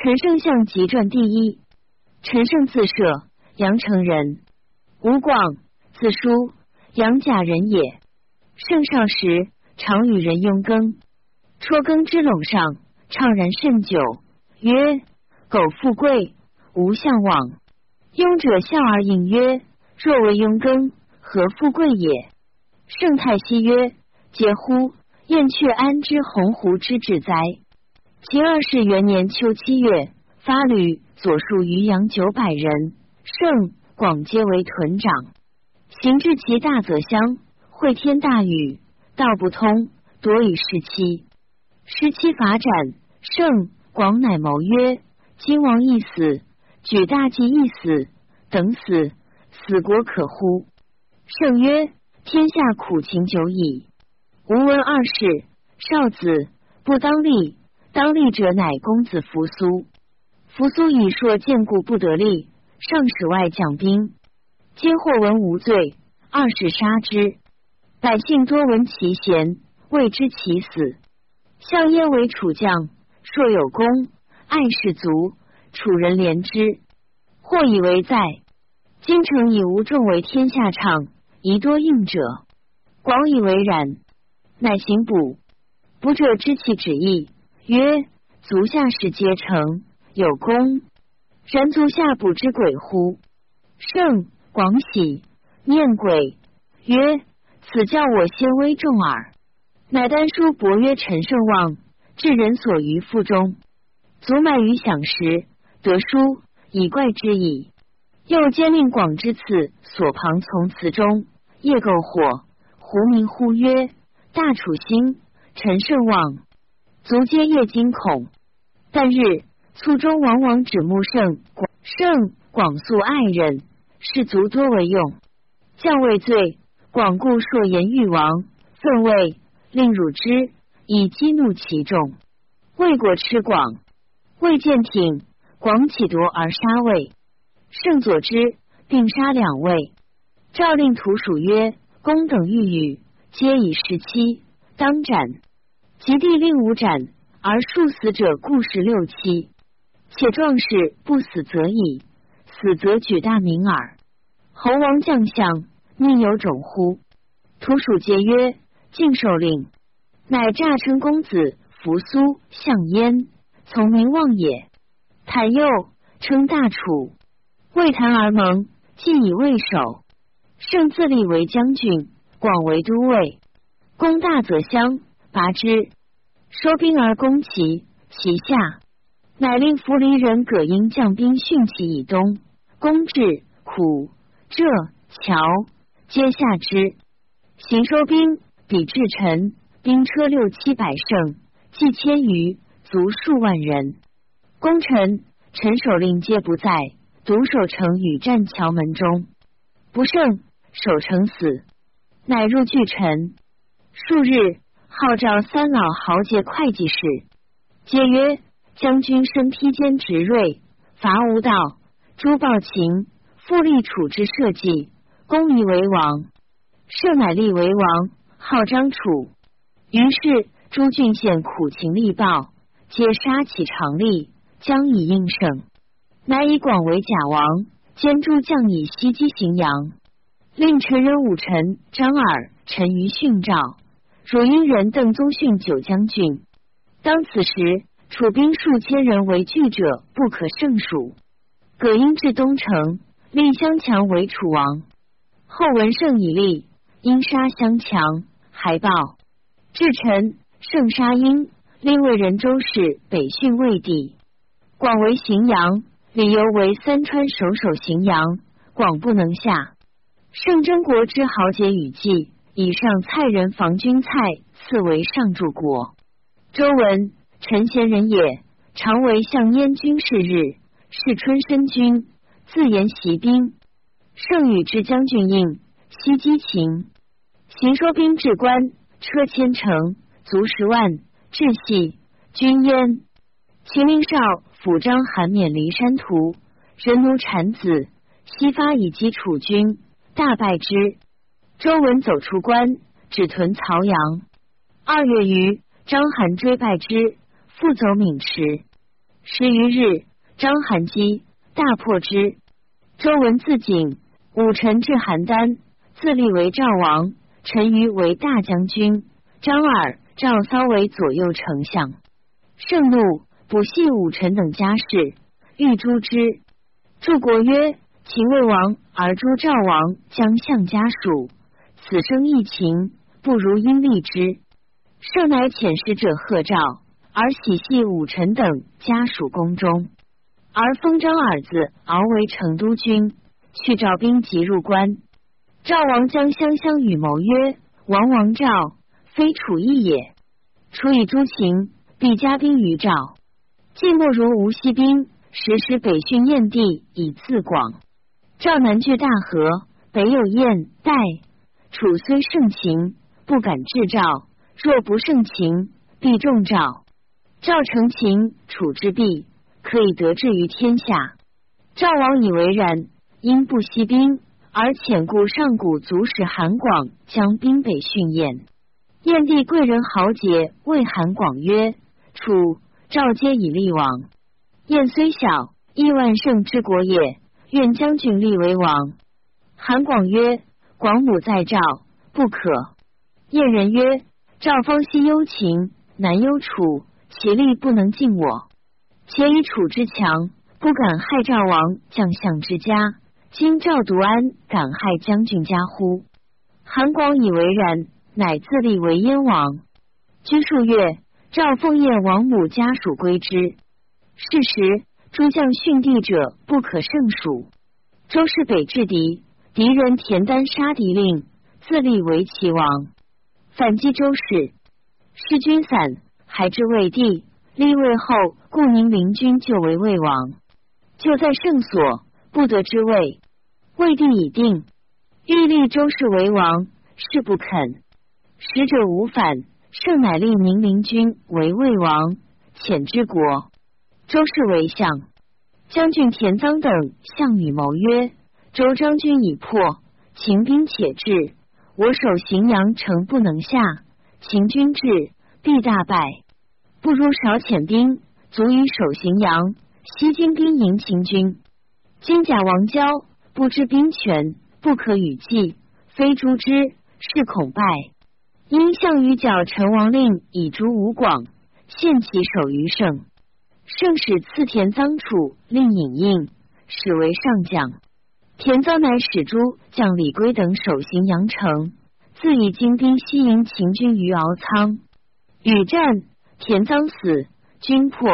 陈胜相集传第一。陈胜自舍，阳城人。吴广，字叔，阳贾人也。胜少时，常与人拥耕，戳耕之垄上，怅然甚久，曰：“苟富贵，无向往。”庸者笑而应曰：“若为庸耕，何富贵也？”圣太息曰：“嗟乎！燕雀安知鸿鹄之志哉？”其二世元年秋七月，发旅左戍渔阳九百人，圣广皆为屯长。行至其大泽乡，会天大雨，道不通，多以失期。失期伐斩，圣广乃谋曰：“今王一死，举大计一死，等死，死国可乎？”圣曰：“天下苦情久矣，吾闻二世少子不当立。”当立者乃公子扶苏，扶苏以硕见故不得立，上使外将兵，皆或闻无罪，二使杀之。百姓多闻其贤，未知其死。相焉为楚将，硕有功，爱士卒，楚人怜之，或以为在。京城以无众为天下唱，宜多应者。广以为然，乃行补，补者知其旨意。曰：足下士皆成有功，然足下不知鬼乎？圣广喜，念鬼曰：此教我先威重耳。乃丹书伯曰：陈胜望至人所于腹中，足迈于享时，得书以怪之矣。又兼令广之次所旁从祠中夜篝火，胡名呼曰：大楚兴，陈胜望。足皆夜惊恐，但日卒中往往指目圣广圣广肃爱人，士卒多为用。将畏罪，广固硕言欲王，愤魏，令辱之，以激怒其众。魏国吃广，魏见挺，广起夺而杀魏。圣佐之，并杀两位。诏令徒属曰：公等欲语，皆以十七，当斩。及帝令五斩，而数死者故十六七，且壮士不死则已，死则举大名耳。侯王将相，宁有种乎？徒属皆曰：敬受令，乃诈称公子扶苏相焉，从名望也。坦又称大楚，为谈而盟，既以魏守。胜自立为将军，广为都尉，攻大泽乡。伐之，收兵而攻其其下，乃令扶离人葛英将兵训其以东，攻至苦浙桥，皆下之。行收兵，比至陈，兵车六七百乘，计千余，卒数万人。攻陈，陈守令皆不在，独守城与战桥门中，不胜，守城死，乃入据陈。数日。号召三老豪杰会计事，皆曰：“将军身披坚执锐，伐无道，诛暴秦，复立楚之社稷，公以为王。设乃立为王，号张楚。于是诸郡县苦情力暴，皆杀起长吏，将以应胜。乃以广为假王，兼诸将以袭击荥阳，令陈人武臣张耳、陈余训诏。”汝阴人邓宗训九将军，当此时楚兵数千人为惧者不可胜数。葛英至东城，立襄强为楚王。后闻胜以立，因杀襄强，还报。至臣胜杀英，令为人周氏北训魏帝。广为荥阳，理由为三川守守荥阳，广不能下。胜真国之豪杰与计。以上蔡人防军蔡赐为上柱国。周文，陈贤人也，常为相燕军士日，是春申君，自言习兵。圣与之将军应，西击秦，行说兵至关，车千乘，卒十万，至系军焉。秦令少府章韩免离山图，人奴产子，西发以击楚军，大败之。周文走出关，只屯曹阳。二月余，章邯追败之，复走渑池。十余日，章邯击，大破之。周文自警，武臣至邯郸，自立为赵王。陈馀为大将军，张耳、赵骚为左右丞相。盛怒，不系武臣等家事，欲诛之。祝国曰：“秦魏王而诛赵王，将相家属，此生异情，不如因立之。”盛乃遣使者贺赵，而喜系武臣等家属宫中，而封张耳子敖为成都君，去赵兵即入关。赵王将相相与谋曰：“王王赵，非楚义也。楚以诸秦，必加兵于赵。晋莫如无息兵，时时北训燕地以自广。赵南据大河，北有燕代。楚虽盛秦，不敢制赵。”若不盛秦，必重赵。赵成秦，楚之弊，可以得志于天下。赵王以为然，因不息兵，而遣故上古足使韩广将兵北训燕。燕地贵人豪杰谓韩广曰：“楚、赵皆以立王。燕虽小，亦万胜之国也。愿将军立为王。”韩广曰：“广母在赵，不可。”燕人曰。赵方西忧秦，南忧楚，其力不能尽我。且以楚之强，不敢害赵王将相之家。今赵独安，敢害将军家乎？韩广以为然，乃自立为燕王。居数月，赵奉燕王母家属归之。是时，诸将训地者不可胜数。周氏北制敌，敌人田丹杀敌令，自立为齐王。反击周氏，失军散，还至魏地，立魏后，故宁陵君就为魏王。就在圣所，不得之位。魏帝已定，欲立周氏为王，是不肯。使者无反，圣乃立宁陵君为魏王，遣之国。周氏为相，将军田臧等项羽谋曰：“周将军已破，秦兵且至。”我守荥阳城不能下，秦军至必大败，不如少遣兵，足以守荥阳。西京兵迎秦军，金甲王交不知兵权，不可与计，非诛之，是恐败。因项羽剿陈王令以诛吴广，献其首于胜。圣使赐田臧楚令尹应，使为上将。田臧乃使诸将李归等守荥阳城，自以精兵西迎秦军于敖仓。与战，田臧死，军破。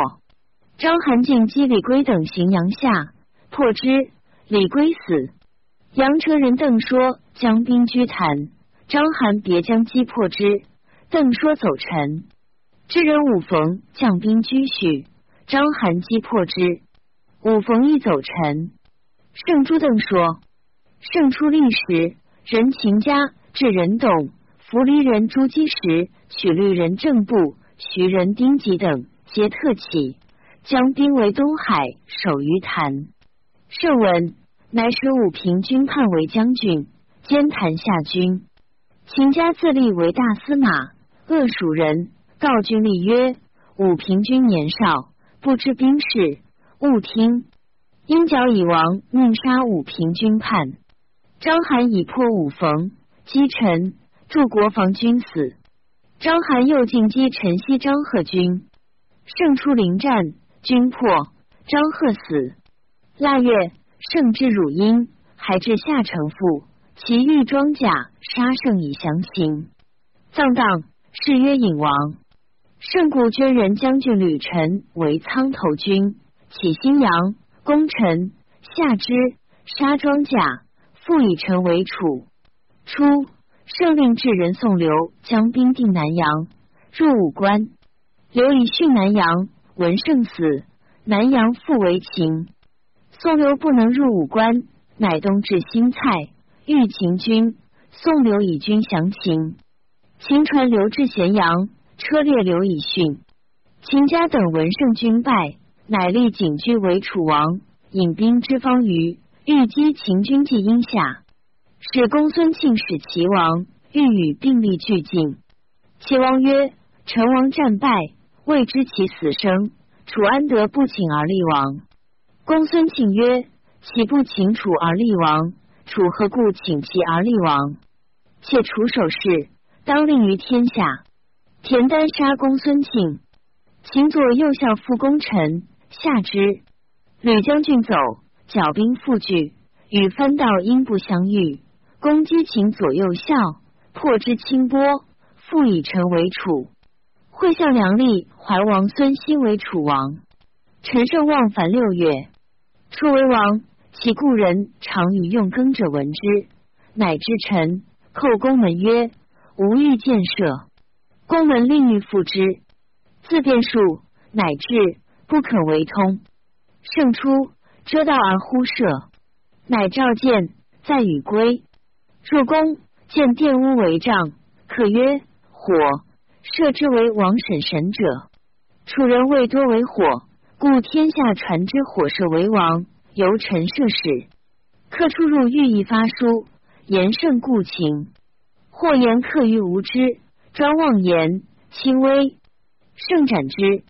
章邯进击李圭等荥阳下，破之。李圭死。阳城人邓说将兵居坛，章邯别将击破之。邓说走陈。知人武逢将兵居许，章邯击破之。武逢亦走陈。圣朱邓说：“圣出历时，人秦家至人董、扶离人朱基时，取律人郑部、徐人丁吉等，皆特起，将兵为东海，守于坛。圣闻，乃使武平军叛为将军，兼坛下军。秦家自立为大司马，恶蜀人，告军吏曰：武平君年少，不知兵事，勿听。”英角以亡命杀武平军叛，章邯已破武冯，击陈，助国防军死。章邯又进击陈西张贺军，胜出临战，军破，张贺死。腊月，胜至汝阴，还至下城父，其欲装甲杀胜以降秦，葬当，谥曰隐王。胜故捐人将军吕臣为苍头军，起新阳。功臣下之，杀庄甲，复以臣为楚。初，圣令至人宋刘将兵定南阳，入武关。刘以训南阳，闻胜死，南阳复为秦。宋刘不能入武关，乃东至新蔡，遇秦军。宋刘以军降秦。秦传刘至咸阳，车裂刘以训。秦家等闻胜军败。乃立景驹为楚王，引兵之方于欲击秦军，既阴下，使公孙庆使齐王，欲与并立俱进。齐王曰：“陈王战败，未知其死生，楚安得不请而立王？公孙庆曰：岂不请楚而立王？楚何故请其而立王？且楚守势，当令于天下。田丹杀公孙庆，秦左右相副功臣下之。吕将军走，剿兵复聚，与番道因不相遇，攻击秦左右校，破之清波，复以臣为楚。会相梁立怀王孙欣为楚王。陈胜望凡六月，楚为王。其故人常与用耕者闻之，乃至臣。叩宫门曰：“吾欲建设。”宫门令欲复之。自变数，乃至不可为通。胜出，遮道而呼射，乃召见，在与归。入宫，见殿屋为帐，可曰：“火。”射之为王审神者。楚人未多为火，故天下传之火射为王。由陈涉使，客出入寓意发书，言胜故情。或言客于无知，专妄言轻微，胜斩之。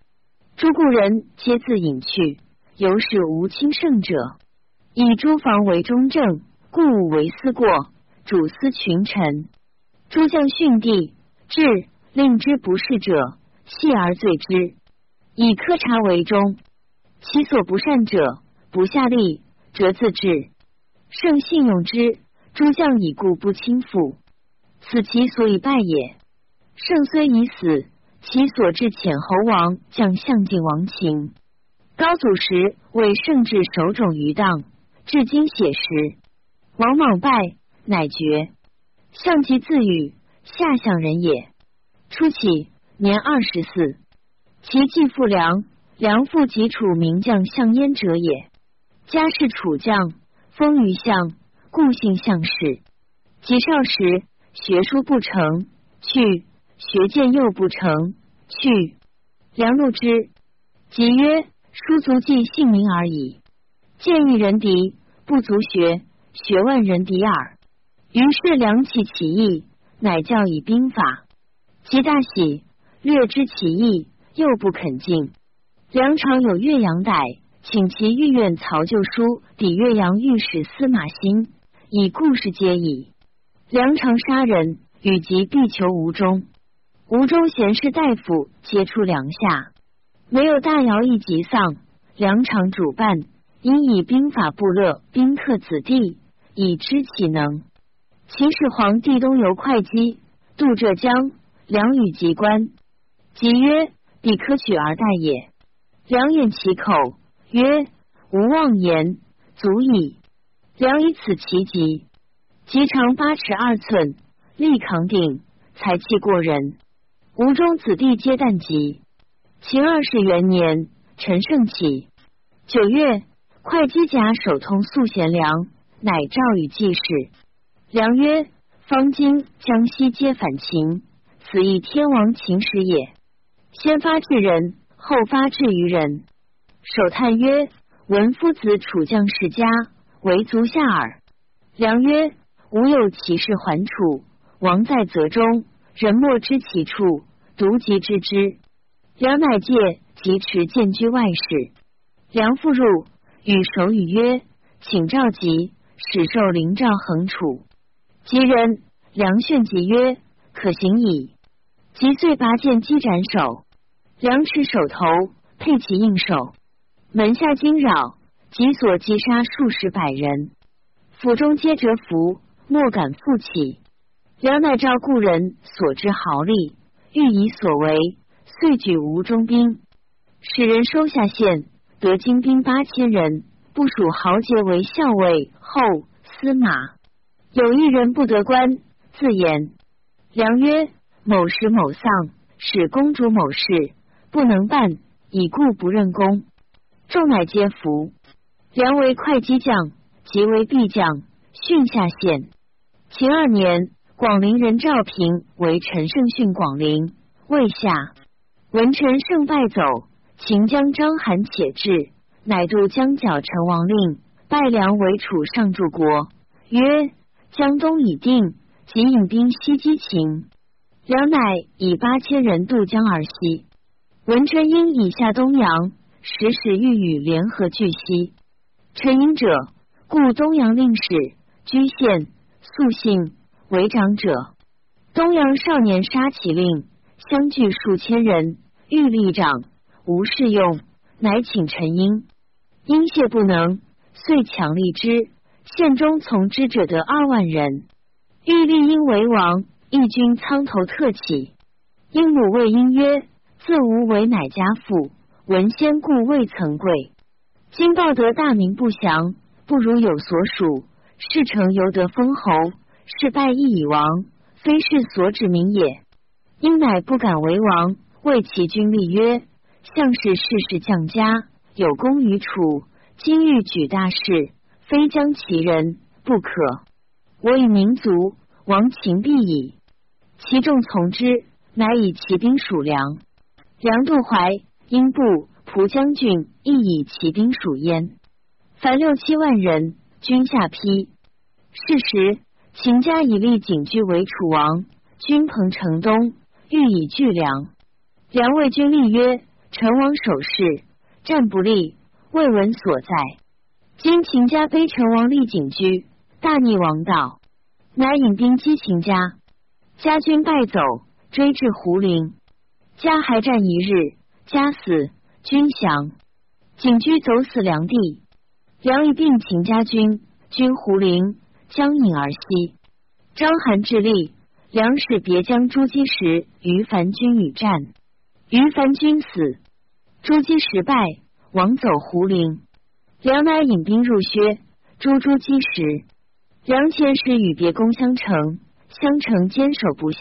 诸故人皆自隐去，由是无轻胜者。以诸房为中正，故武为思过，主司群臣。诸将训帝，至令之不是者，弃而罪之。以苛察为中，其所不善者。不下力，则自治。圣信用之，诸将以故不轻负，此其所以败也。圣虽已死，其所至遣侯王将相敬王秦。高祖时为圣至守种于当，至今写实。王莽败，乃绝。相其自语，下相人也。初起，年二十四，其继父梁，梁父及楚名将项燕者也。家世楚将，封于相，故姓项氏。及少时，学书不成，去；学剑又不成，去。梁怒之，即曰：“书足记姓名而已，见一人敌，不足学，学万人敌耳。”于是梁起起义，乃教以兵法。其大喜，略知其意，又不肯进。梁常有岳阳逮。请其御院曹旧书抵岳阳御史司马欣，以故事皆矣。梁常杀人，与及必求吴中。吴中贤士大夫皆出梁下，没有大尧一即丧。梁常主办，因以兵法部乐宾客子弟，以知其能。秦始皇帝东游会稽，渡浙江，梁与及官，即曰：“必可取而代也。”梁掩其口。曰：吾妄言，足矣。良以此其极，极长八尺二寸，力扛鼎，才气过人。吴中子弟皆旦疾。秦二世元年，陈胜起九月，会稽甲首通宿贤良，乃诏与季氏。良曰：方今江西皆反秦，此亦天王秦时也。先发制人，后发制于人。首叹曰：“闻夫子楚将世家，为足下耳。”良曰：“吾有其事还楚，王在泽中，人莫知其处，独及知之。”良乃借及持剑居外室。良复入，与守语曰：“请召集，使受灵诏横楚。”吉人梁炫吉曰：“可行矣。”即遂拔剑击斩首。梁持手头，佩其应手。门下惊扰，即所击杀数十百人，府中皆折服，莫敢复起。梁乃召故人所知豪力，欲以所为，遂举吴中兵，使人收下县，得精兵八千人，部属豪杰为校尉、后、司马。有一人不得官，自言。梁曰：“某时某丧，使公主某事不能办，已故不任公。”众乃皆服。梁为会稽将，即为裨将，训下县。秦二年，广陵人赵平为陈胜训广陵，未下。闻臣胜败走，秦将章邯且至，乃渡江角陈王令，拜梁为楚上柱国，曰：江东已定，即引兵西击秦。梁乃以八千人渡江而西。文陈因以下东阳。时时欲与联合拒西。陈英者，故东阳令史、居县、肃姓为长者。东阳少年杀其令，相聚数千人，欲立长，无事用，乃请陈英。英谢不能，遂强立之。县中从之者得二万人，欲立英为王，义军仓头特起。英母谓英曰：“自吾为乃家父，闻先故未曾贵。今报得大名不祥，不如有所属。事成犹得封侯，是败亦已亡，非是所指名也。英乃不敢为王，谓其君立曰：项氏世事降家，有功于楚，今欲举大事。”非将其人不可。我以民族亡秦必矣。其众从之，乃以骑兵属梁。梁杜怀、英布、蒲将军亦以骑兵属焉。凡六七万人，军下邳。是时，秦家以立景居为楚王，君彭城东，欲以拒梁。梁魏君立曰：“陈王守势，战不利，未闻所在。”今秦家卑陈王立景居，大逆王道，乃引兵击秦家，家军败走，追至胡陵，家还战一日，家死，军降，景居走死梁地，梁以并秦家军，军胡陵，将引而西。章邯致力，梁使别将朱姬时于樊军与战，于樊军死，朱姬时败，王走胡陵。梁乃引兵入薛，诛诛击石。梁前使与别攻相城，相城坚守不下。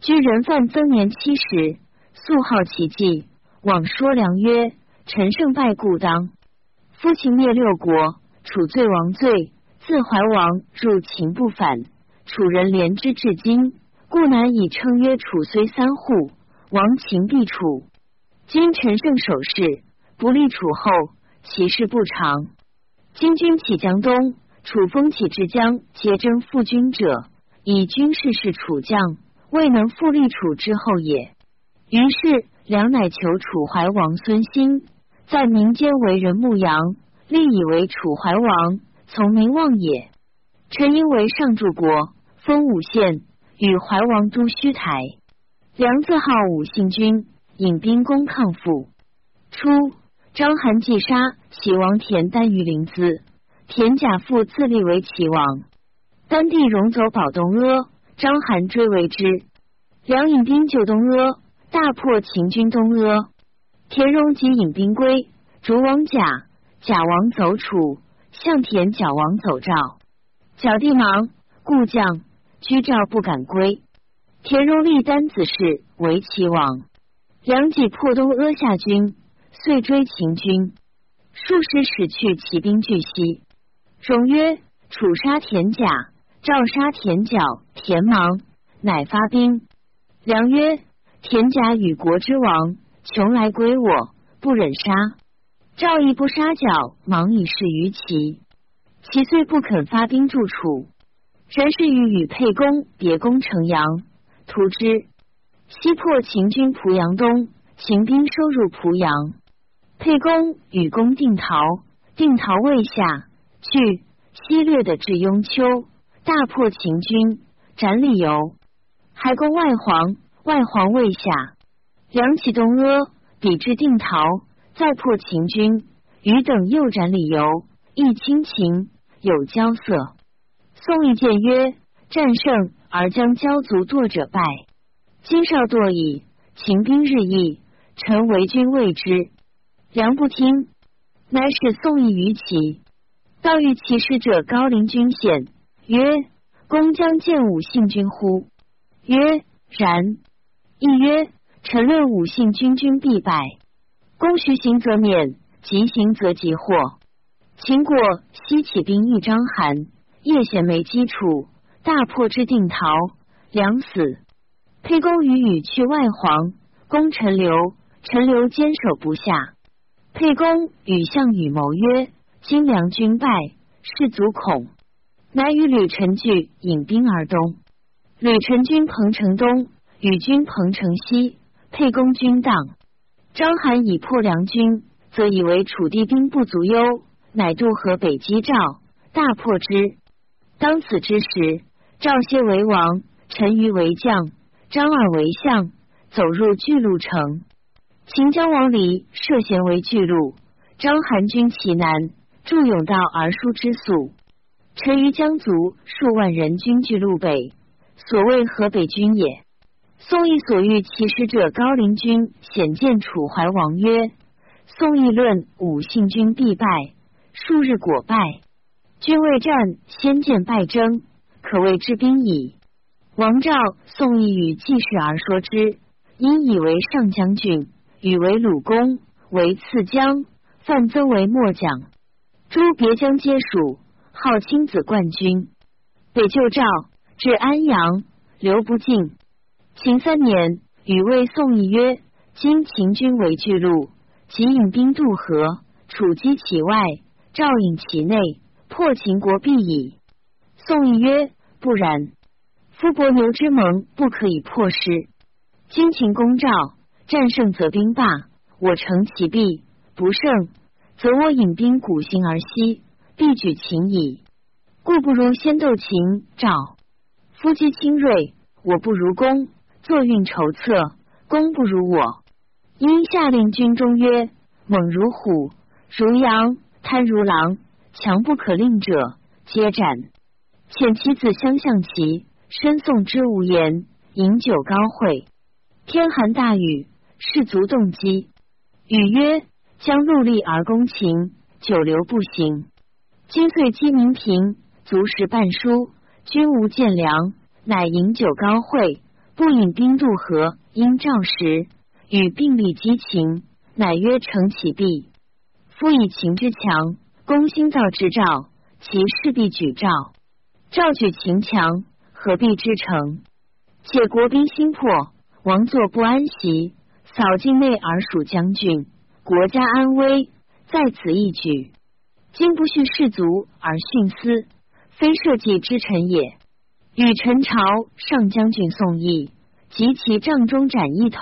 居人犯增年七十，素好奇计，往说梁曰：“陈胜败故当。夫秦灭六国，楚罪王罪，自怀王入秦不反，楚人怜之至今，故难以称曰楚虽三户，亡秦必楚。今陈胜守势，不利楚后。”其事不长。今军起江东，楚风起至江，皆征复军者，以军事是楚将，未能复立楚之后也。于是梁乃求楚怀王孙兴，在民间为人牧羊，立以为楚怀王，从名望也。陈因为上柱国，封武县，与怀王都须台。梁自号武信君，引兵攻抗父。初。章邯既杀齐王田丹于临淄，田甲父自立为齐王。丹帝戎走保东阿，章邯追为之。梁引兵救东阿，大破秦军东阿。田荣即引兵归，逐王甲，甲王走楚，向田角王走赵。角地忙，故将居赵不敢归。田荣立丹子氏为齐王。梁即破东阿下军。遂追秦军，数十使去骑兵拒西。荣曰：“楚杀田甲，赵杀田角，田芒，乃发兵。”良曰：“田甲与国之王，穷来归我，不忍杀。赵义不杀角，忙以示于齐。其虽不肯发兵助楚，然是与与沛公别攻城阳，图之。西破秦军濮阳东，秦兵收入濮阳。”沛公与公定陶，定陶未下，去西略的至雍丘，大破秦军，斩李由。还攻外黄，外黄未下，梁启东阿，抵至定陶，再破秦军，余等又斩李由，亦亲秦，有交色。宋义见曰：战胜而将骄卒堕者败，今少堕矣。秦兵日益，臣为君畏之。梁不听，乃使宋义于齐。道遇其使者高陵君显，曰：“公将见武信君乎？”曰：“然。”亦曰：“臣论武信君，君必败。公徐行则免，急行则急祸。”秦国西起兵役章邯，叶显没基础，大破之定陶，梁死。沛公与羽去外黄，攻陈留，陈留坚守不下。沛公与项羽谋曰：“今梁军败，士卒恐。”乃与吕臣聚引兵而东。吕臣军彭城东，与军彭城西。沛公军荡。章邯已破梁军，则以为楚地兵不足忧，乃渡河北击赵，大破之。当此之时，赵歇为王，陈余为将，张耳为相，走入巨鹿城。秦将王离涉嫌为巨鹿，张邯军其南，驻甬道而书之宿。陈余将卒数万人军据路北，所谓河北军也。宋义所遇其使者高陵君显见楚怀王曰：“宋义论武信君必败，数日果败。君未战先见败征，可谓之兵矣。”王召宋义与季氏而说之，因以为上将军，与为鲁公，为次将，范增为末将，诸别将皆属。号亲子冠军，北救赵，至安阳，留不尽。秦三年，与魏宋义曰：“今秦军为巨鹿，即引兵渡河，楚击其外，赵引其内，破秦国必矣。”宋义曰：“不然，夫伯牛之盟，不可以破失。今秦攻赵，战胜则兵罢，我乘其弊；不胜，则我引兵鼓行而西。”必举秦矣，故不如先斗秦赵。夫击轻锐，我不如攻；坐运筹策，功不如我。因下令军中曰：猛如虎，如羊，贪如狼，强不可令者，皆斩。遣其子相向齐，申送之无言，饮酒高会。天寒大雨，士卒动机。语曰：将戮力而攻秦，久留不行。今岁鸡鸣平，足食半书，君无见粮，乃饮酒高会，不引兵渡河。因赵时与并力击秦，乃曰成其弊。夫以秦之强，攻心造之赵，其势必举赵。赵举秦强，何必之成？且国兵心破，王座不安席，扫境内而属将军，国家安危在此一举。今不恤士卒而徇私，非社稷之臣也。与陈朝上将军宋义及其帐中斩一头，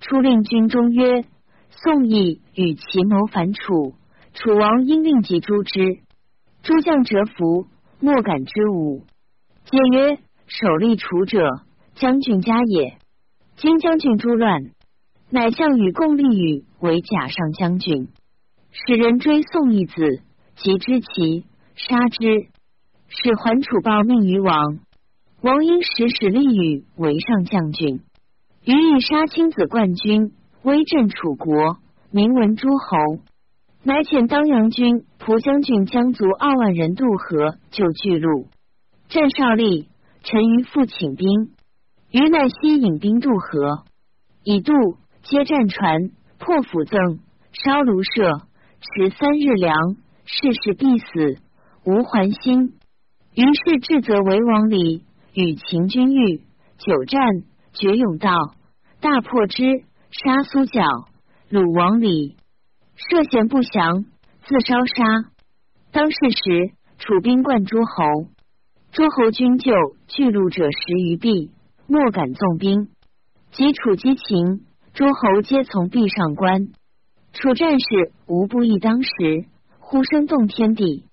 出令军中曰：“宋义与其谋反楚，楚王应令即诛之。”诸将折服，莫敢之武。皆曰：“首立楚者，将军家也。今将军诛乱，乃项羽共立与为假上将军，使人追宋义子。”即知其杀之，使桓楚报命于王。王英使使立羽为上将军，羽以杀亲子冠军，威震楚国，名闻诸侯。乃遣当阳军蒲将军将卒二万人渡河救巨鹿。战少立陈于复请兵，余乃西引兵渡河，以渡皆战船，破釜赠，烧庐舍，持三日粮。事事必死，无还心。于是至则为王礼，与秦军遇，久战，决甬道，大破之，杀苏角，鲁王里，涉险不降，自烧杀。当世时，楚兵冠诸侯，诸侯军就巨鹿者十余臂，莫敢纵兵。及楚击秦，诸侯皆从壁上观。楚战士无不义当时。呼声动天地，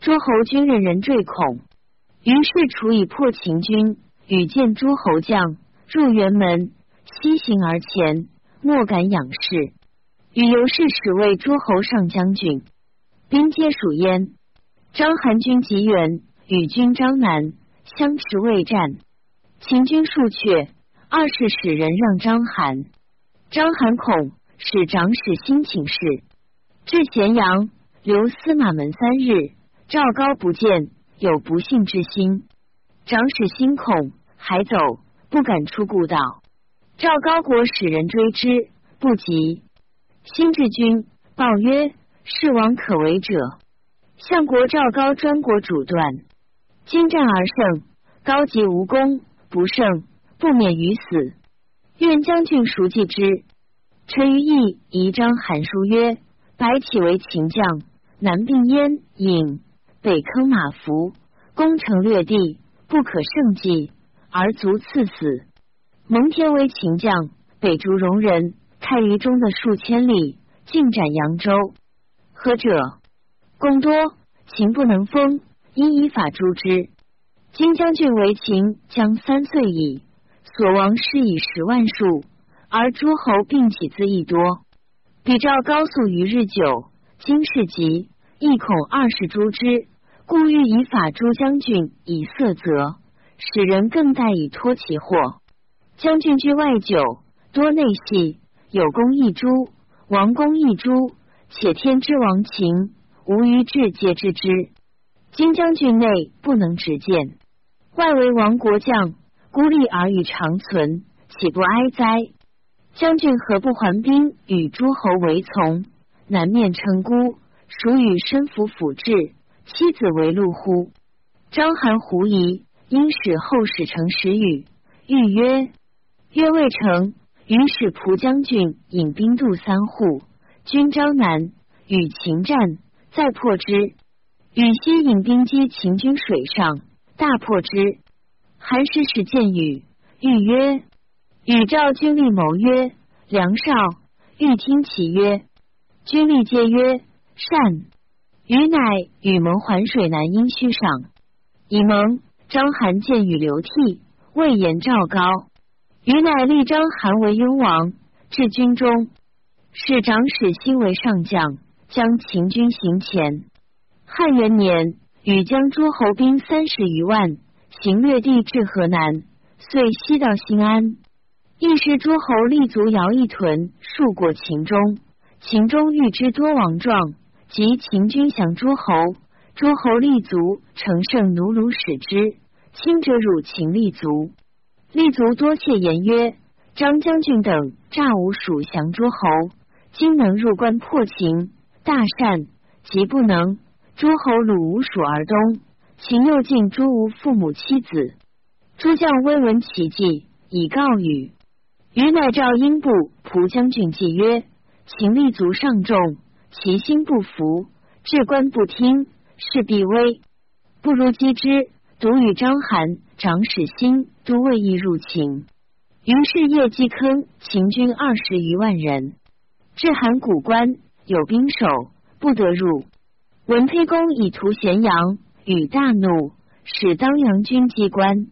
诸侯军人人坠恐。于是楚以破秦军，与见诸侯将入辕门，西行而前，莫敢仰视。与由是使谓诸侯上将军，兵皆属焉。章邯军极远，与军张南相持未战，秦军数却，二是使人让章邯。章邯恐，使长史新请示，至咸阳。留司马门三日，赵高不见，有不幸之心。长史心恐，还走，不敢出故道。赵高国使人追之，不及。新至君报曰：“事王可为者。”相国赵高专国主断，今战而胜，高级无功，不胜不免于死。愿将军熟记之。陈于义仪章函书曰：“白起为秦将。”南并燕郢，北坑马服，攻城略地，不可胜计，而卒赐死。蒙恬为秦将，北逐戎人，太于中的数千里，进斩扬州。何者？功多，秦不能封，因以法诛之。金将军为秦将三岁矣，所亡师以十万数，而诸侯并起自益多。比照高速于日久，今事急，亦恐二世诛之，故欲以法诛将军，以色责，使人更待以托其祸。将军居外久，多内隙，有功一诛，王公一诛，且天之亡秦，无于志皆知之。今将军内不能直谏，外为亡国将，孤立而与长存，岂不哀哉？将军何不还兵与诸侯为从？南面称孤，属与身服辅治，妻子为陆乎？章邯狐疑，因使后使成使语，欲曰。曰未成，于是蒲将军引兵渡三户，军招南，与秦战，再破之。羽西引兵击秦军水上，大破之。韩师使见羽，欲曰：“羽召军力谋曰：‘梁少，欲听其曰。’军力皆曰：‘善。’羽乃与蒙环水南阴虚上，以蒙章邯见羽流涕，未言赵高。余乃立章邯为雍王，至军中，使长史兴为上将，将秦军行前。汉元年，与将诸侯兵三十余万，行略地至河南，遂西到新安。一时诸侯立足摇一屯，数过秦中。秦中遇之多王状，及秦军降诸侯，诸侯立足乘胜奴虏使之，轻者辱秦立足。立足多窃言曰：“张将军等诈吾属降诸侯，今能入关破秦，大善；即不能，诸侯虏吾属而东。秦又尽诸吾父母妻子。诸将微闻其计，以告禹。禹乃召英部蒲将军计曰：秦立足上众，其心不服，至官不听，势必危，不如击之。独与章邯、长史欣都未意入秦，于是夜击坑秦军二十余万人，至函谷关，有兵守，不得入。文沛公以图咸阳，与大怒，使当阳军击关。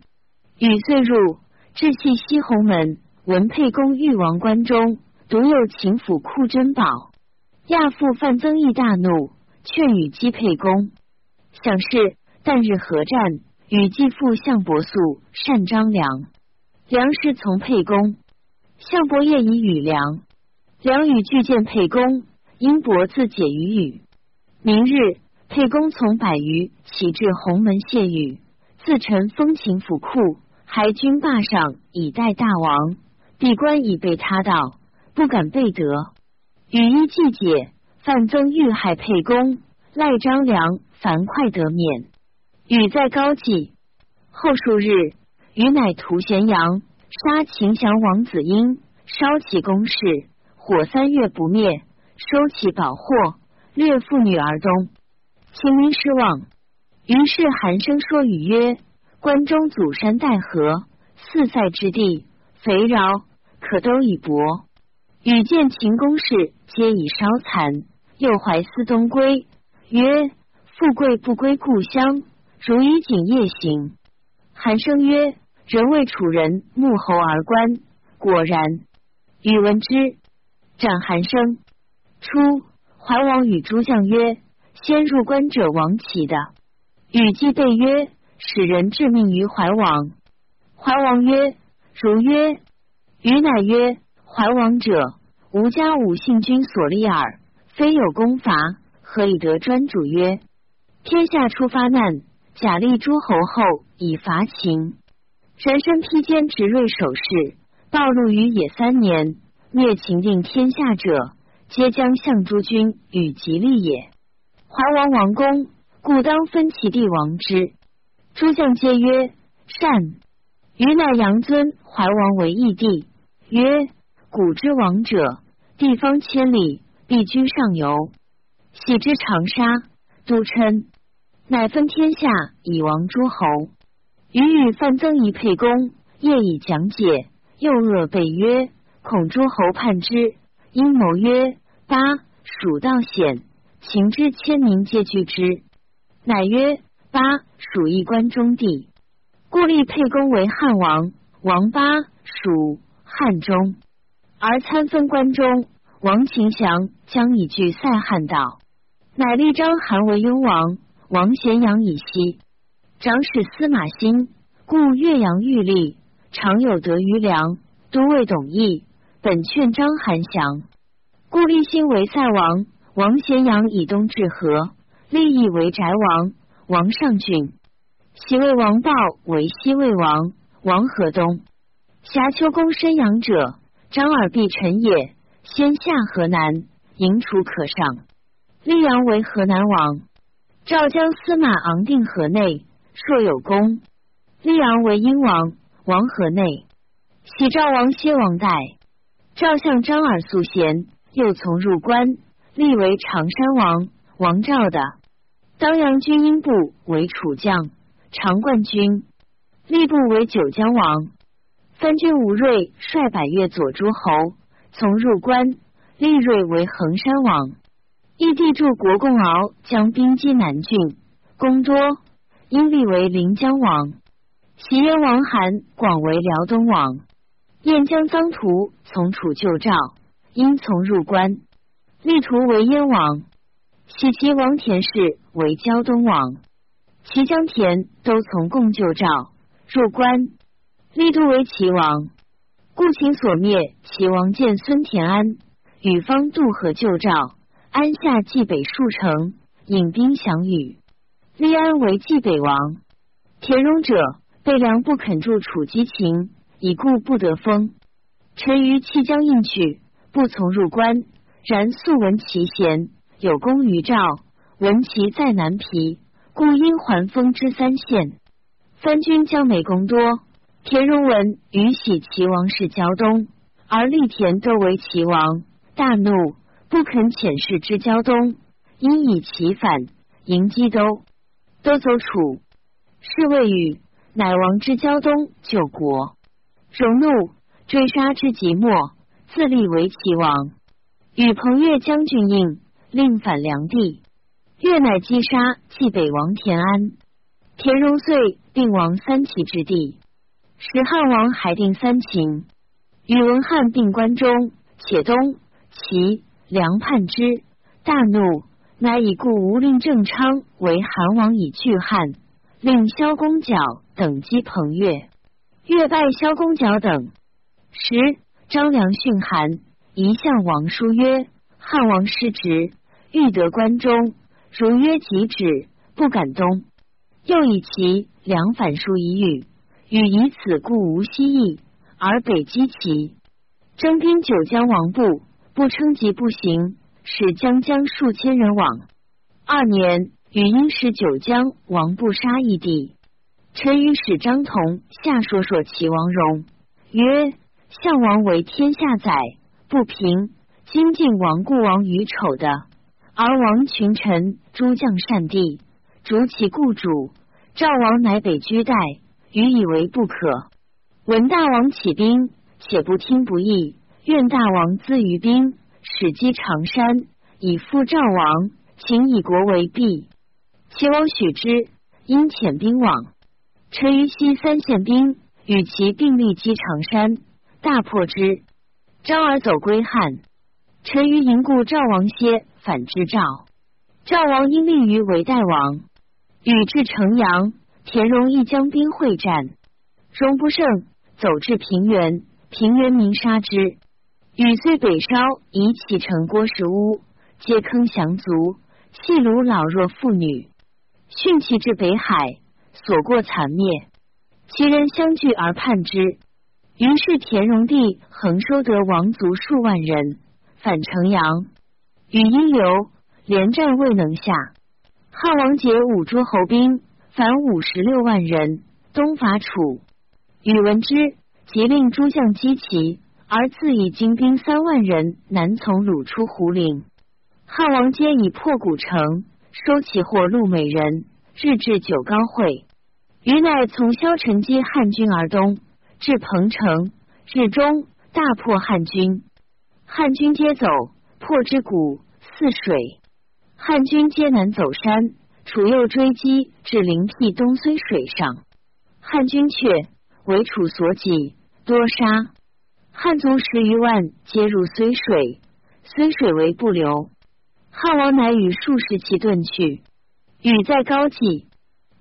禹遂入，至系西鸿门。文沛公欲王关中，独有秦府库珍宝。亚父范增益大怒，劝与击沛公。想是旦日合战。与继父项伯素善张良，良师从沛公。项伯业以与良，良与俱见沛公，因伯自解于禹。明日，沛公从百余起至鸿门谢雨，自陈封秦府库，还军霸上以待大王。闭关已被他道，不敢备得。羽一既解，范增欲害沛公，赖张良，樊哙得免。羽在高济，后数日，羽乃屠咸阳，杀秦降王子婴，烧其宫室，火三月不灭，收其宝货，掠妇女而东。秦民失望。于是韩生说羽曰：“关中祖山带河，四塞之地，肥饶，可都以薄。禹见秦宫室皆已烧残，又怀思东归，曰：富贵不归故乡。”如以景夜行，韩生曰：“人为楚人，穆侯而观。”果然，宇闻之，斩韩生。初，怀王与诸将曰：“先入关者亡其的。”禹既备曰：“使人致命于怀王。”怀王曰：“如曰。”禹乃曰：“怀王者，吾家五姓君所立耳，非有功伐，何以得专主？”曰：“天下初发难。”假立诸侯后以伐秦，人身披坚执锐守势，暴露于野三年，灭秦定天下者，皆将相诸君与吉利也。怀王王公，故当分其地王之。诸将皆曰善。余乃阳尊怀王为义帝，曰：古之王者，地方千里，必居上游。喜之长沙，都称。乃分天下以王诸侯。余与范增以沛公，业以讲解。又恶备曰：恐诸侯叛之，阴谋曰：八蜀道险，秦之千民皆惧之。乃曰：八蜀一关中地，故立沛公为汉王。王八蜀汉中，而参分关中。王秦祥，将以据塞汉道，乃立章邯为雍王。王咸阳以西，长史司马欣，故岳阳欲立，常有得余粮，都尉董翳本劝章邯降，故立新为塞王。王咸阳以东至河，立邑为翟王。王上郡，袭魏王豹为西魏王。王河东，峡丘公申阳者，张耳必臣也。先下河南，迎楚可上。溧阳为河南王，赵将司马昂定河内，硕有功。溧阳为英王，王河内。喜赵王歇王代，赵相张耳素贤，又从入关，立为常山王。王赵的当阳军英部为楚将，常冠军。吏部为九江王。三军吴瑞率百越左诸侯。从入关，立瑞为衡山王。义帝助国共敖将兵击南郡，功多，因立为临江王。袭燕王韩广为辽东王。燕将臧荼从楚救赵，因从入关，立图为燕王。喜齐王田氏为胶东王。齐姜田都从共救赵，入关，立度为齐王。故秦所灭，齐王见孙田安，与方渡河救赵。安下冀北数城，引兵降禹。立安为冀北王。田荣者，备粮不肯助楚击秦，以故不得封。陈于弃将应去，不从入关。然素闻其贤，有功于赵。闻其在南皮，故因还封之三县。番军将美功多。田荣文与喜齐王室交东，而立田都为齐王，大怒，不肯遣使之交东，因以其反，迎击都，都走楚，是谓与，乃王之交东救国。荣怒，追杀之即末，自立为齐王。与彭越将军应，令反梁地，越乃击杀冀北王田安。田荣遂定王三齐之地。使汉王还定三秦，宇文汉并关中，且东齐梁叛之，大怒，乃以故吴令郑昌为韩王以拒汉，令萧公角等击彭越，越败萧公角等。时张良训韩，一向王书曰：“汉王失职，欲得关中，如约即止，不敢东。”又以其梁反书一语。与以此故无西邑，而北击齐，征兵九江王部，不称疾不行，使将将数千人往。二年，与因使九江王部杀义帝。臣与使张同下说说齐王荣曰：项王为天下宰，不平。今晋王故王于丑的，而王群臣诸将善地，逐其故主。赵王乃北居代。予以为不可。闻大王起兵，且不听不义，愿大王资于兵，使击长山，以复赵王，请以国为弊。齐王许之，因遣兵往。陈于西三县兵与其并力击长山，大破之。张耳走归汉。陈于迎故赵王歇，反之赵。赵王因立于为代王，与至城阳。田荣一将兵会战，荣不胜，走至平原，平原民杀之。禹遂北烧，以启城郭石屋，皆坑降卒，弃虏老弱妇女，训其至北海，所过惨灭。其人相聚而叛之。于是田荣帝横收得王族数万人，反城阳。与因留，连战未能下。汉王解五诸侯兵。凡五十六万人，东伐楚。宇闻之，即令诸将击齐，而自以精兵三万人南从鲁出胡陵。汉王皆以破古城，收其货路美人，日至九皋会。余乃从萧城击汉军而东，至彭城，日中大破汉军。汉军皆走，破之谷，泗水。汉军皆南走山，楚又追击至灵僻东睢水上，汉军却为楚所挤，多杀。汉族十余万皆入睢水，睢水为不流。汉王乃与数十骑遁去，与在高济。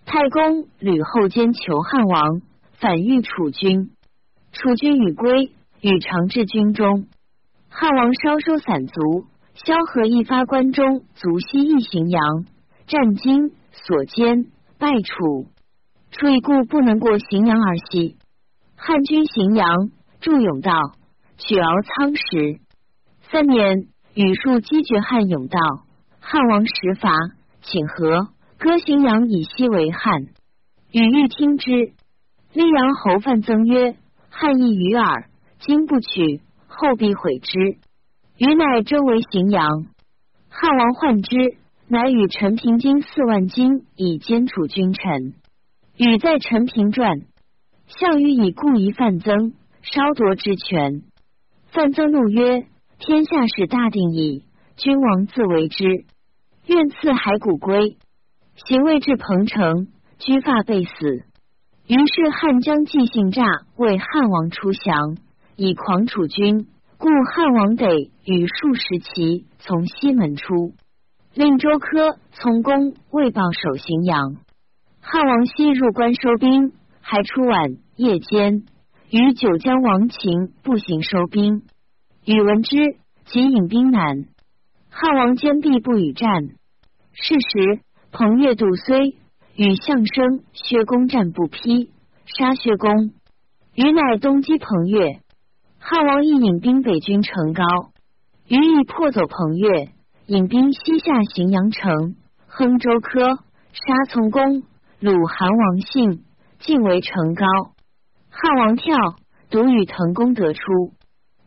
太公吕后兼求汉王，反遇楚军。楚军与归，与常至军中。汉王稍收散卒，萧何一发关中，卒西一荥阳，战金所坚，败楚。楚以故不能过荥阳而西。汉军荥阳，筑甬道，取敖仓石。三年，羽数击绝汉甬道，汉王食伐，请和。割荥阳以西为汉，羽欲听之。溧阳侯范增曰：“汉意于耳，今不取，后必悔之。”余乃周为荥阳。汉王患之，乃与陈平金四万金以兼楚君臣。与在陈平传，项羽以故疑范增，稍夺之权。范增怒曰：“天下事大定矣，君王自为之。愿赐骸骨归。”行未至彭城，居发被死。于是汉将纪信诈为汉王出降，以狂楚军。故汉王得与数十骑从西门出，令周科从公为报守荥阳。汉王西入关收兵，还出晚夜间，与九江王秦步行收兵。宇闻之，即引兵南。汉王坚壁不与战。是时。彭越杜睢与相生薛公战不披，杀薛公。余乃东击彭越。汉王亦引兵北军成高，余以破走彭越，引兵西下荥阳城，亨州科，杀从公，虏韩王信，进为成高。汉王跳，独与滕公得出，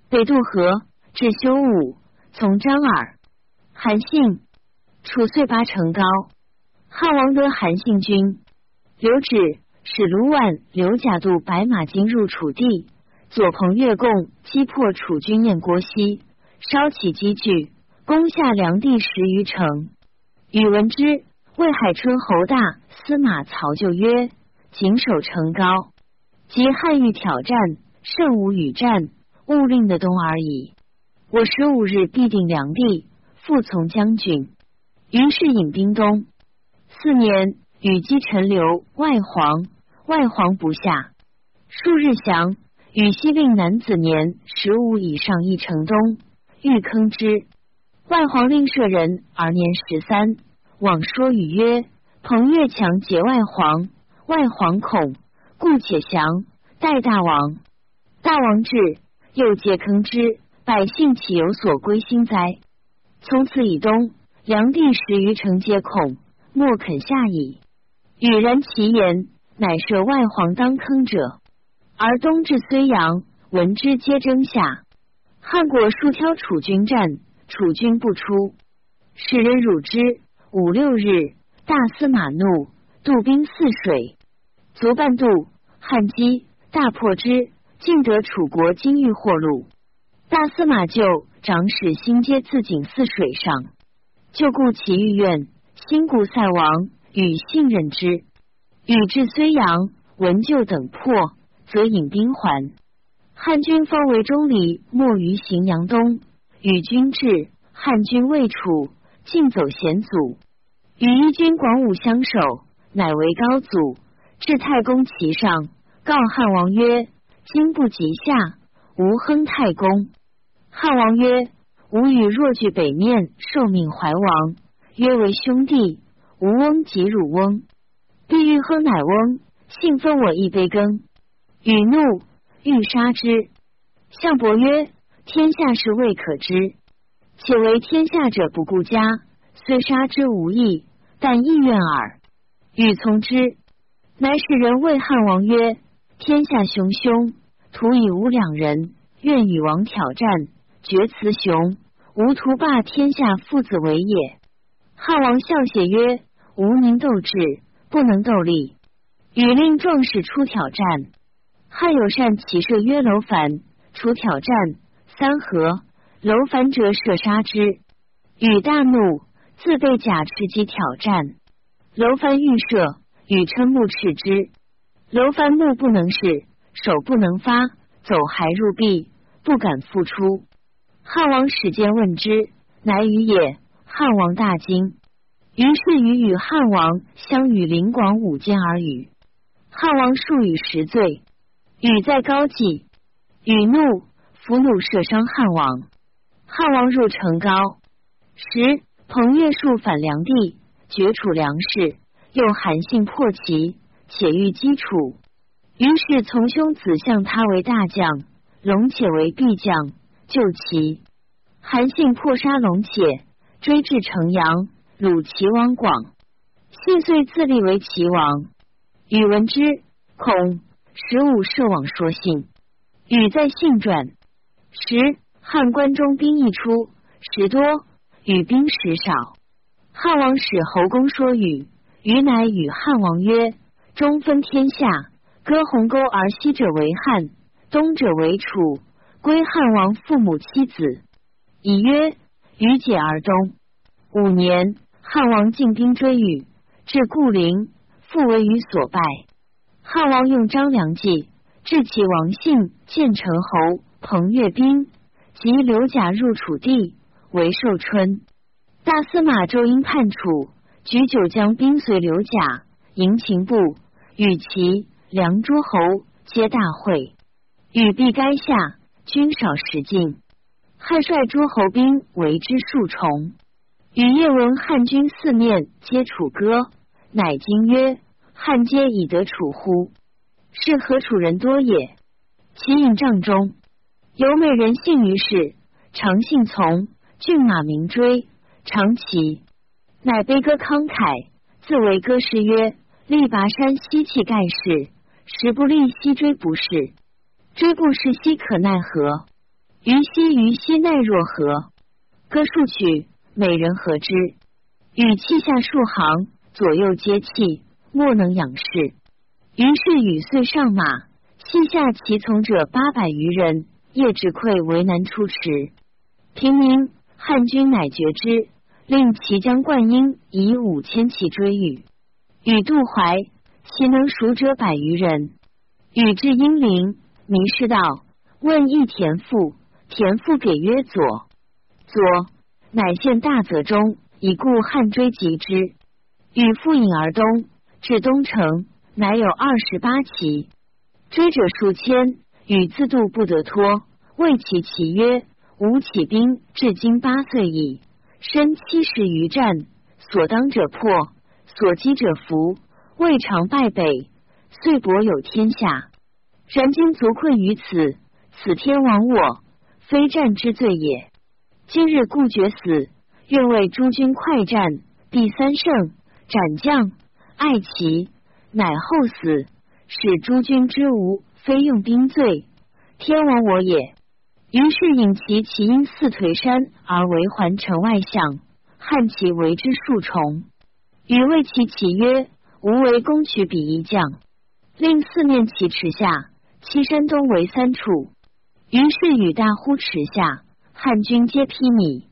北渡河，至修武，从张耳。韩信，楚遂拔成高。汉王得韩信军，刘祉使卢绾、刘贾渡白马金入楚地，左彭越共击破楚军燕郭西，烧起积聚，攻下梁地十余城。宇文之，魏海春侯大司马曹就曰：“谨守城高，即汉欲挑战，胜无与战，勿令的东而已。我十五日必定梁地，复从将军。”于是引兵东。四年，与击陈留、外黄，外黄不下。数日降，与西令男子年十五以上一城东，欲坑之。外黄令舍人而年十三，往说语曰：“彭越强劫外黄，外黄恐，故且降，待大王。大王至，又借坑之，百姓岂有所归心哉？从此以东，梁地十余城皆恐。”莫肯下矣。与然其言，乃设外黄当坑者。而东至睢阳，闻之皆争下。汉国数挑楚军战，楚军不出。使人辱之。五六日，大司马怒，渡兵泗水，卒半渡。汉击，大破之，尽得楚国金玉货禄。大司马就长史新皆自井泗水上，就故其欲愿。新故塞王与信任之，与至睢阳，闻旧等破，则引兵还。汉军方为中里，没于荥阳东。与军至，汉军未楚，尽走险阻。与一军广武相守，乃为高祖。至太公其上，告汉王曰：“今不及下，吾亨太公。”汉王曰：“吾与若据北面，受命怀王。”约为兄弟，吾翁即汝翁，必欲喝乃翁，幸分我一杯羹。与怒，欲杀之。项伯曰：“天下事未可知，且为天下者不顾家，虽杀之无益，但意愿耳。”欲从之，乃使人谓汉王曰：“天下雄凶，徒以吾两人，愿与王挑战，决雌雄。吾图霸天下，父子为也。”汉王笑写曰：“无宁斗智，不能斗力。”与令壮士出挑战。汉有善骑射曰楼烦，除挑战三合，楼烦者射杀之。禹大怒，自备甲持戟挑战。楼烦欲射，禹称目斥之。楼烦目不能视，手不能发，走还入壁，不敢复出。汉王使见问之，乃禹也。汉王大惊。于是禹与汉王相与临广五间而语。汉王数与十罪。禹在高祭，禹怒，俘虏射伤汉王。汉王入城高。十彭越数反梁地，绝楚粮食，又韩信破齐，且欲击楚。于是从兄子向他为大将，龙且为必将，救齐。韩信破杀龙且，追至城阳。鲁齐王广，信遂自立为齐王。禹闻之，恐，十五设网说信。禹在信传。十汉关中兵一出，十多，与兵十少。汉王使侯公说禹，禹乃与汉王曰：“中分天下，割鸿沟而西者为汉，东者为楚，归汉王父母妻子。”以曰：“禹解而东。”五年。汉王进兵追禹，至固陵，复为禹所败。汉王用张良计，致其王信、建成侯彭越兵及刘贾入楚地，为寿春。大司马周因叛楚，举九江兵随刘贾，迎秦部，与其梁诸侯皆大会。禹必垓下，军少食尽。汉率诸侯兵为之数重。与夜闻汉军四面皆楚歌，乃惊曰：“汉皆以得楚乎？是何楚人多也？”其引帐中有美人幸于是，常信从，骏马名追，长骑，乃悲歌慷慨，自为歌诗曰：“力拔山兮气盖世，时不利兮骓不逝，追不逝兮可奈何？虞兮虞兮奈若何？”歌数曲。美人何之？禹泣下数行，左右皆泣，莫能仰视。于是与遂上马，膝下其从者八百余人，夜至溃为难出池。平明，汉军乃决之，令其将灌婴以五千骑追禹。禹渡淮，其能熟者百余人。与至英陵，迷失道，问一田父，田父给曰：“左左。”乃现大泽中，以故汉追及之。与复引而东，至东城，乃有二十八骑，追者数千。与自度不得脱，谓其骑曰：“吾起兵至今八岁矣，身七十余战，所当者破，所击者服，未尝败北，遂博有天下。然今足困于此，此天亡我，非战之罪也。”今日故决死，愿为诸君快战，第三胜，斩将，爱其，乃后死，使诸君之无，非用兵罪，天亡我也。于是引其其因四颓山而为环城外相，汉其为之数重。与谓其其曰：“吾为攻取彼一将，令四面其池下，其山东为三处。”于是与大呼池下。汉军皆披靡，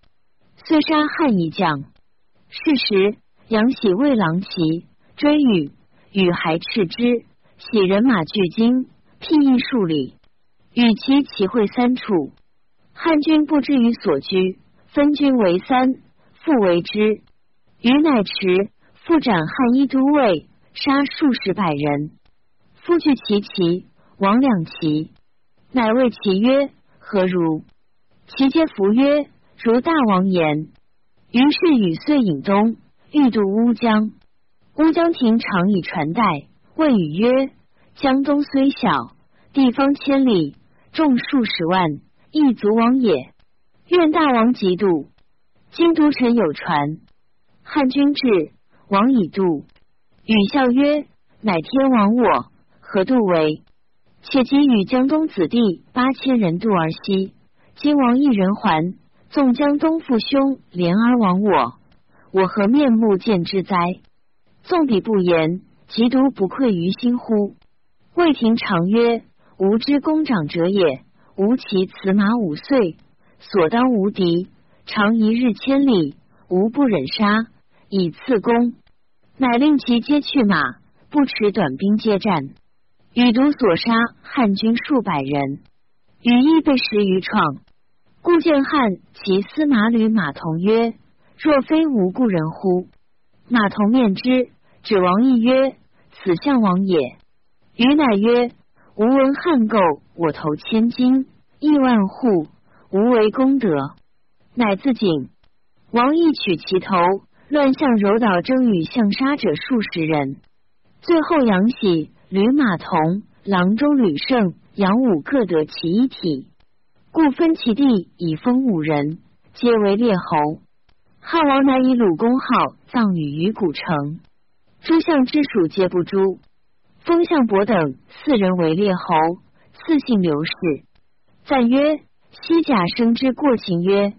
遂杀汉一将。是时，杨喜为狼骑追禹，禹还斥之，喜人马俱惊，辟易数里，与其齐会三处。汉军不知于所居，分军为三，复为之。禹乃驰，复斩汉一都尉，杀数十百人。复据其旗，王两旗，乃谓其曰：“何如？”其皆服曰：“如大王言。”于是禹遂引东，欲渡乌江。乌江亭常以船代，谓禹曰：“江东虽小，地方千里，众数十万，亦足往也。愿大王嫉妒。”今都城有传，汉军至，王已渡。禹笑曰：“乃天亡我，何渡为？且即与江东子弟八千人渡而西。”今王一人还，纵江东父兄连而亡我，我何面目见之哉？纵彼不言，即独不愧于心乎？魏廷常曰：“吾之公长者也，吾其此马五岁，所当无敌，常一日千里，吾不忍杀，以赐功。乃令其皆去马，不持短兵接战。与毒所杀汉军数百人，羽翼被十余创。故见汉其司马吕马童曰：“若非无故人乎？”马童面之，指王义曰：“此项王也。”余乃曰：“吾闻汉构我投千金，亿万户，无为功德。”乃自警。王义取其头，乱象柔岛争与相杀者数十人。最后杨喜、吕马童、郎中吕胜、杨武各得其一体。故分其地以封五人，皆为列侯。汉王乃以鲁公号葬于于古城。诸相之属皆不诛。封相伯等四人为列侯，赐姓刘氏。赞曰：西甲生之过秦曰：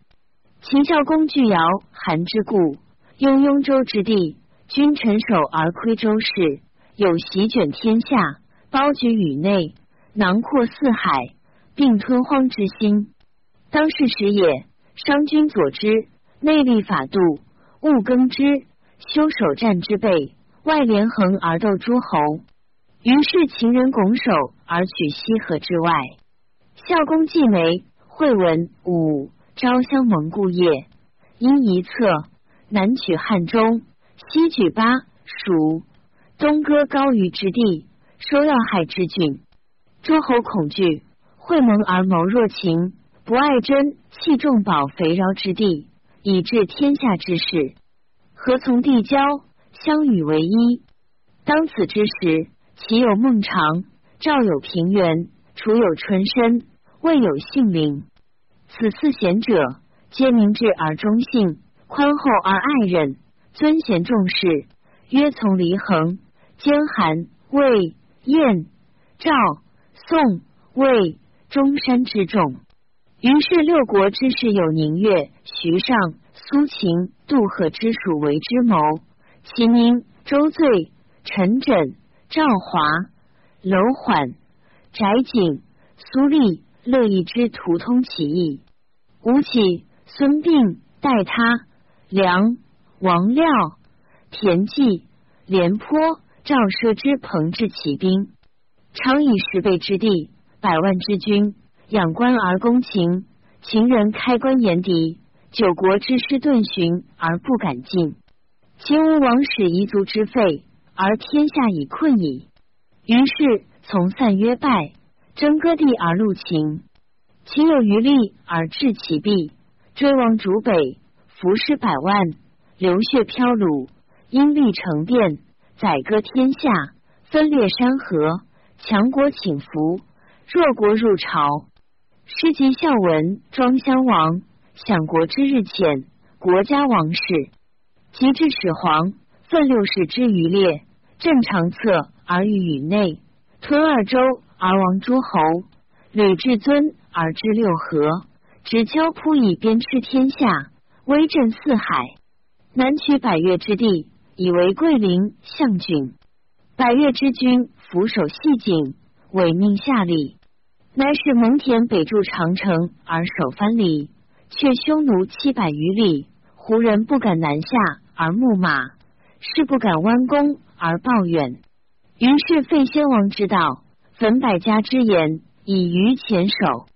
秦孝公据尧韩之故，拥雍州之地，君臣守而窥周室，有席卷天下，包举宇内，囊括四海。并吞荒之心，当世时也。商君佐之，内立法度，务耕之，修守战之备，外连横而斗诸侯。于是秦人拱手而取西河之外。孝公继梅、惠文、武、昭襄蒙故业，因一策，南取汉中，西举巴、蜀，东割高于之地，收要害之郡。诸侯恐惧。会盟而谋若秦，不爱珍，弃重宝肥饶之地，以治天下之事。何从地交，相与为一？当此之时，其有孟尝，赵有平原，楚有春申，魏有信陵。此四贤者，皆明智而忠信，宽厚而爱人，尊贤重士，曰从离衡、兼韩、魏、燕、赵、宋、魏。中山之众，于是六国之士有宁越、徐尚、苏秦、杜赫之属为之谋。其名、周醉、陈轸、赵华、楼缓、翟景、苏厉、乐毅之图通其意。吴起、孙膑、待他、梁、王廖、田忌、廉颇、赵奢之朋至骑兵，常以十倍之地。百万之军，仰观而攻秦。秦人开关严敌，九国之师遁寻而不敢进。秦无王使夷族之废，而天下已困矣。于是从散约败，争割地而入秦。秦有余力而制其弊，追王逐北，伏尸百万，流血飘橹，因利成变，宰割天下，分裂山河，强国请服。弱国入朝，诗及孝文庄襄王，享国之日浅，国家王室。及至始皇，奋六世之余烈，镇长策而御宇内，吞二州而亡诸侯，吕至尊而治六合，执交扑以鞭笞天下，威震四海。南取百越之地，以为桂林、象郡。百越之君俯首系颈。委命下吏，乃使蒙恬北筑长城而守藩篱，却匈奴七百余里。胡人不敢南下而牧马，士不敢弯弓而抱怨。于是废先王之道，焚百家之言，以愚前守。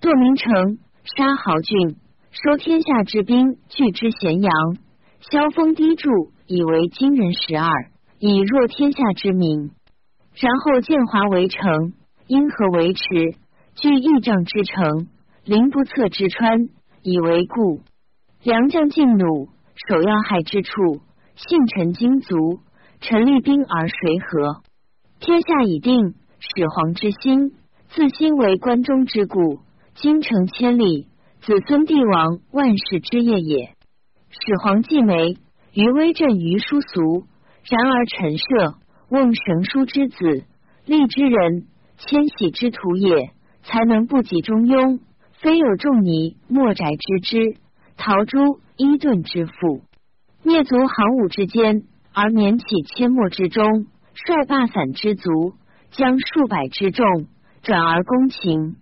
堕名城，杀豪俊，收天下之兵，拒之咸阳。萧峰低筑，以为金人十二，以弱天下之民。然后建华为城，因河为池，据义仗之城，临不测之川，以为固。良将尽弩，守要害之处，幸臣精卒，臣立兵而谁和？天下已定，始皇之心，自心为关中之固，京城千里，子孙帝王万世之业也。始皇既没，余威震于殊俗，然而陈涉。瓮绳书之子，立之人，迁徙之徒也。才能不及中庸，非有仲尼、莫宅之之，陶朱、伊顿之父，灭族行伍之间，而免起阡陌之中，率霸散之卒，将数百之众转而攻秦，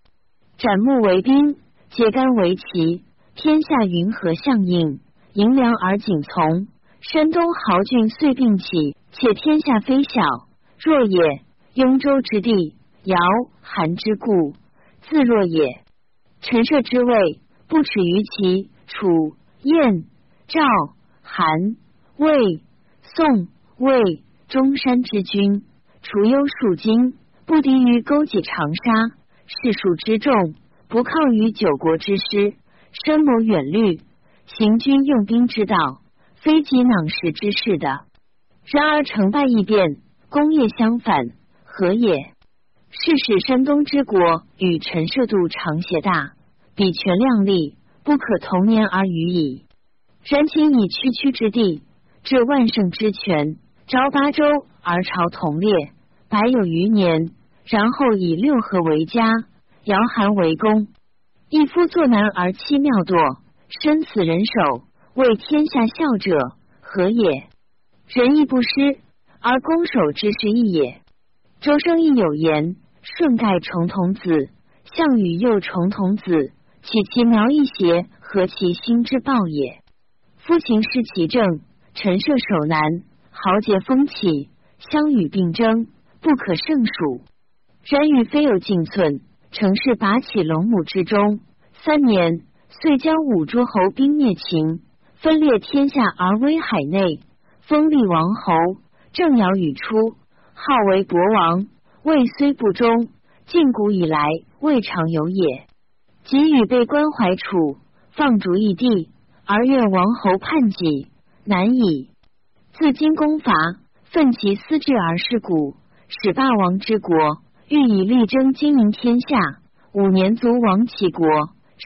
斩木为兵，揭竿为旗，天下云何相应？迎凉而景从。山东豪俊遂并起，且天下非小，若也。雍州之地，尧、韩之故，自若也。陈涉之位，不耻于齐、楚、燕、赵、韩、魏、宋、魏、中山之君，除忧数经，不敌于勾结长沙，士数之众，不抗于九国之师，深谋远虑，行军用兵之道，非及囊实之事的。然而成败异变，功业相反。何也？是使山东之国与陈涉度长协大，比权量力，不可同年而语矣。然秦以区区之地，至万乘之权，招八州而朝同列，百有余年，然后以六合为家，摇韩为公。一夫作难而妻妙堕，身死人手，为天下笑者何也？仁义不施，而攻守之势异也。周生亦有言：“舜盖重童子，项羽又重童子，岂其苗一邪？何其心之暴也？夫秦失其政，陈涉守难，豪杰风起，相与并争，不可胜数。然欲非有进寸，成事拔起龙母之中。三年，遂将五诸侯兵灭秦，分裂天下而威海内，封立王侯。正尧与出。”号为博王，位虽不忠，近古以来未尝有也。及与被关怀楚，放逐异地，而愿王侯叛己，难以。自今攻伐，奋其私志而事古，使霸王之国，欲以力争经营天下。五年卒亡其国，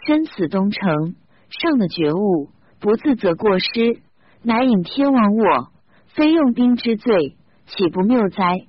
身死东城，上的觉悟，不自责过失，乃引天亡我，非用兵之罪。岂不谬哉？